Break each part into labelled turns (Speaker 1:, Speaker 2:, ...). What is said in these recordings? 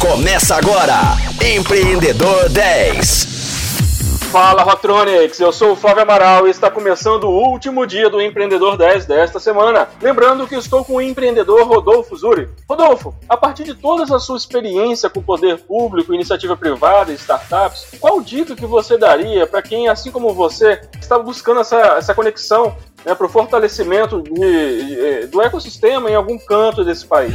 Speaker 1: Começa agora, Empreendedor 10.
Speaker 2: Fala Rotronics, eu sou o Flávio Amaral e está começando o último dia do Empreendedor 10 desta semana. Lembrando que estou com o empreendedor Rodolfo Zuri. Rodolfo, a partir de toda a sua experiência com poder público, iniciativa privada e startups, qual dica que você daria para quem, assim como você, está buscando essa, essa conexão né, para o fortalecimento de, de, do ecossistema em algum canto desse país?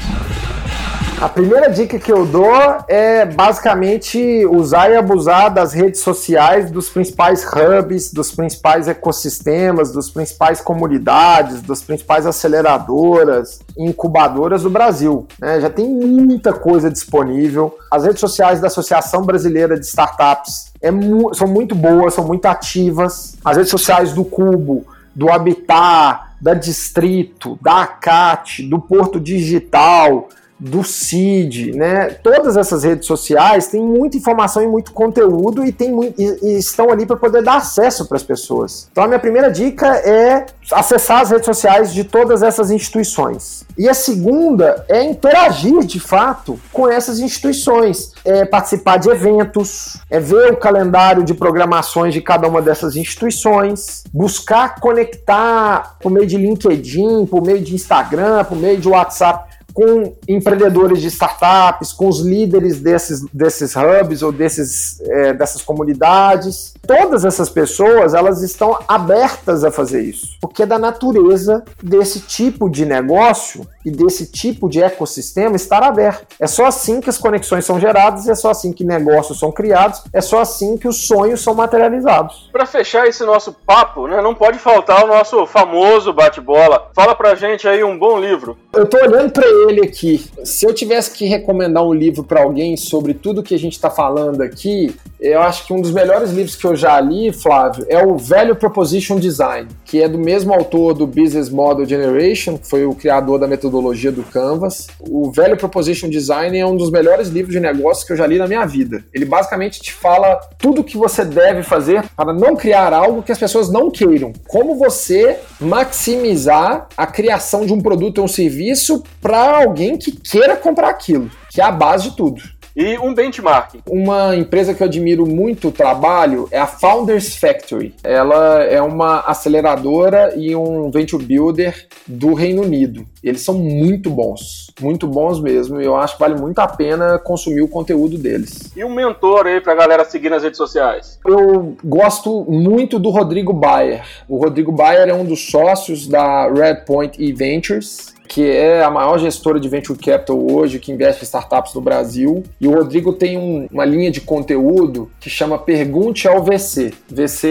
Speaker 3: A primeira dica que eu dou é basicamente usar e abusar das redes sociais, dos principais hubs, dos principais ecossistemas, dos principais comunidades, das principais aceleradoras, incubadoras do Brasil. Né? Já tem muita coisa disponível. As redes sociais da Associação Brasileira de Startups é mu são muito boas, são muito ativas. As redes sociais do Cubo, do Habitat, da Distrito, da ACAT, do Porto Digital do CID, né? Todas essas redes sociais têm muita informação e muito conteúdo e, tem muito, e, e estão ali para poder dar acesso para as pessoas. Então a minha primeira dica é acessar as redes sociais de todas essas instituições. E a segunda é interagir de fato com essas instituições, é participar de eventos, é ver o calendário de programações de cada uma dessas instituições, buscar conectar por meio de LinkedIn, por meio de Instagram, por meio de WhatsApp com empreendedores de startups, com os líderes desses, desses hubs ou desses, é, dessas comunidades. Todas essas pessoas elas estão abertas a fazer isso, porque é da natureza desse tipo de negócio e desse tipo de ecossistema estar aberto. É só assim que as conexões são geradas, é só assim que negócios são criados, é só assim que os sonhos são materializados.
Speaker 2: Para fechar esse nosso papo, né, não pode faltar o nosso famoso bate-bola. Fala pra gente aí um bom livro.
Speaker 3: Eu tô olhando para ele aqui. Se eu tivesse que recomendar um livro para alguém sobre tudo que a gente está falando aqui, eu acho que um dos melhores livros que eu já li, Flávio, é o Velho Proposition Design, que é do mesmo autor do Business Model Generation, que foi o criador da metodologia do Canvas. O Velho Proposition Design é um dos melhores livros de negócios que eu já li na minha vida. Ele basicamente te fala tudo que você deve fazer para não criar algo que as pessoas não queiram. Como você maximizar a criação de um produto ou um serviço para alguém que queira comprar aquilo, que é a base de tudo.
Speaker 2: E um benchmark.
Speaker 3: Uma empresa que eu admiro muito o trabalho é a Founders Factory. Ela é uma aceleradora e um venture builder do Reino Unido. Eles são muito bons, muito bons mesmo. E eu acho que vale muito a pena consumir o conteúdo deles.
Speaker 2: E um mentor aí pra galera seguir nas redes sociais?
Speaker 3: Eu gosto muito do Rodrigo Bayer. O Rodrigo Bayer é um dos sócios da Redpoint e Ventures que é a maior gestora de venture capital hoje, que investe em startups no Brasil. E o Rodrigo tem um, uma linha de conteúdo que chama Pergunte ao VC. VC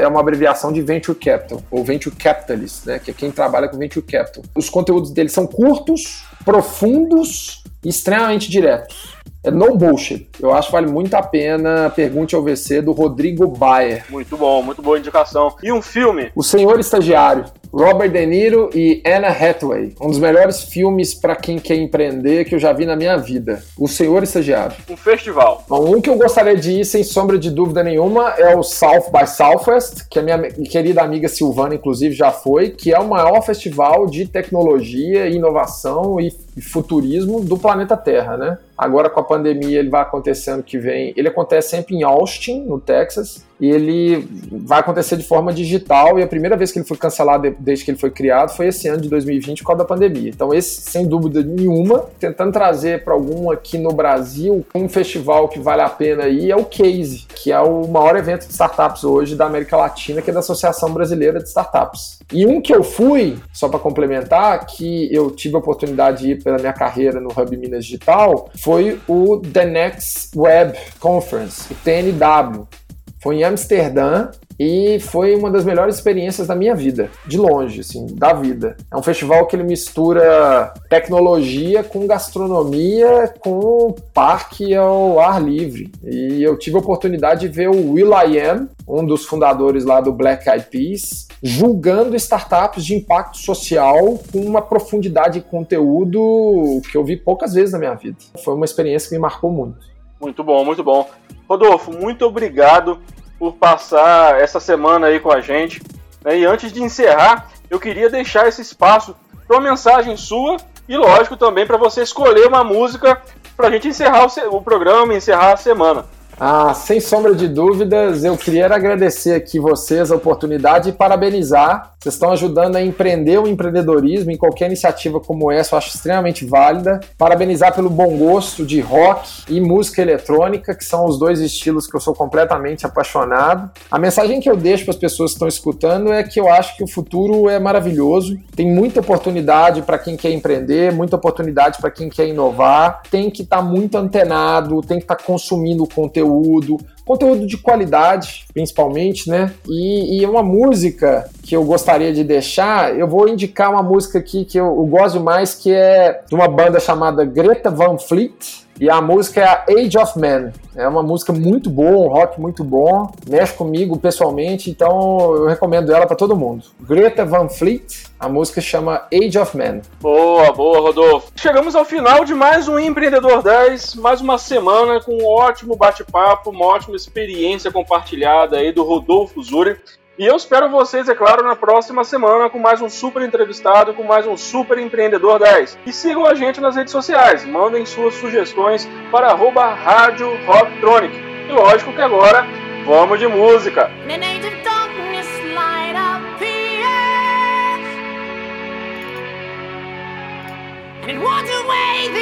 Speaker 3: é uma abreviação de Venture Capital, ou Venture Capitalist, né, que é quem trabalha com Venture Capital. Os conteúdos dele são curtos, profundos e extremamente diretos. É no bullshit. Eu acho que vale muito a pena. Pergunte ao VC do Rodrigo Bayer.
Speaker 2: Muito bom, muito boa indicação. E um filme?
Speaker 3: O Senhor Estagiário. Robert De Niro e Anna Hathaway. Um dos melhores filmes para quem quer empreender que eu já vi na minha vida. O Senhor Estagiário.
Speaker 2: Um festival.
Speaker 3: Bom, um que eu gostaria de ir, sem sombra de dúvida nenhuma, é o South by Southwest, que a minha querida amiga Silvana, inclusive, já foi, que é o maior festival de tecnologia, inovação e futurismo do planeta Terra, né? Agora com a pandemia ele vai acontecendo que vem. Ele acontece sempre em Austin, no Texas, e ele vai acontecer de forma digital. E a primeira vez que ele foi cancelado desde que ele foi criado foi esse ano de 2020 por causa da pandemia. Então, esse, sem dúvida nenhuma, tentando trazer para algum aqui no Brasil um festival que vale a pena ir é o Case, que é o maior evento de startups hoje da América Latina, que é da Associação Brasileira de Startups. E um que eu fui, só para complementar, que eu tive a oportunidade de ir pela minha carreira no Hub Minas Digital, foi o The Next Web Conference, o TNW. Foi em Amsterdã e foi uma das melhores experiências da minha vida, de longe, assim, da vida. É um festival que ele mistura tecnologia com gastronomia, com parque ao ar livre. E eu tive a oportunidade de ver o Will I Am, um dos fundadores lá do Black Eyed Peas, julgando startups de impacto social com uma profundidade de conteúdo que eu vi poucas vezes na minha vida. Foi uma experiência que me marcou muito.
Speaker 2: Muito bom, muito bom. Rodolfo, muito obrigado por passar essa semana aí com a gente. Né? E antes de encerrar, eu queria deixar esse espaço para uma mensagem sua e, lógico, também para você escolher uma música para a gente encerrar o, programa, encerrar a semana.
Speaker 3: Ah, sem sombra de dúvidas, eu queria agradecer aqui vocês a oportunidade e parabenizar. Vocês estão ajudando a empreender o empreendedorismo em qualquer iniciativa como essa, eu acho extremamente válida. Parabenizar pelo bom gosto de rock e música eletrônica, que são os dois estilos que eu sou completamente apaixonado. A mensagem que eu deixo para as pessoas que estão escutando é que eu acho que o futuro é maravilhoso. Tem muita oportunidade para quem quer empreender, muita oportunidade para quem quer inovar. Tem que estar tá muito antenado, tem que estar tá consumindo conteúdo conteúdo, conteúdo de qualidade, principalmente, né? E, e, uma música que eu gostaria de deixar, eu vou indicar uma música aqui que eu, eu gosto mais, que é de uma banda chamada Greta Van Fleet, e a música é a Age of Man. É uma música muito boa, um rock muito bom, mexe comigo pessoalmente, então eu recomendo ela para todo mundo. Greta Van Fleet, a música chama Age of Man.
Speaker 2: Boa, boa, Rodolfo. Chegamos ao final de mais um Empreendedor 10, mais uma semana com um ótimo bate-papo, uma ótima experiência compartilhada aí do Rodolfo Zuri. E eu espero vocês, é claro, na próxima semana com mais um super entrevistado, com mais um super empreendedor 10. E sigam a gente nas redes sociais, mandem suas sugestões para arroba Rádio Rocktronic. E lógico que agora vamos de música. Much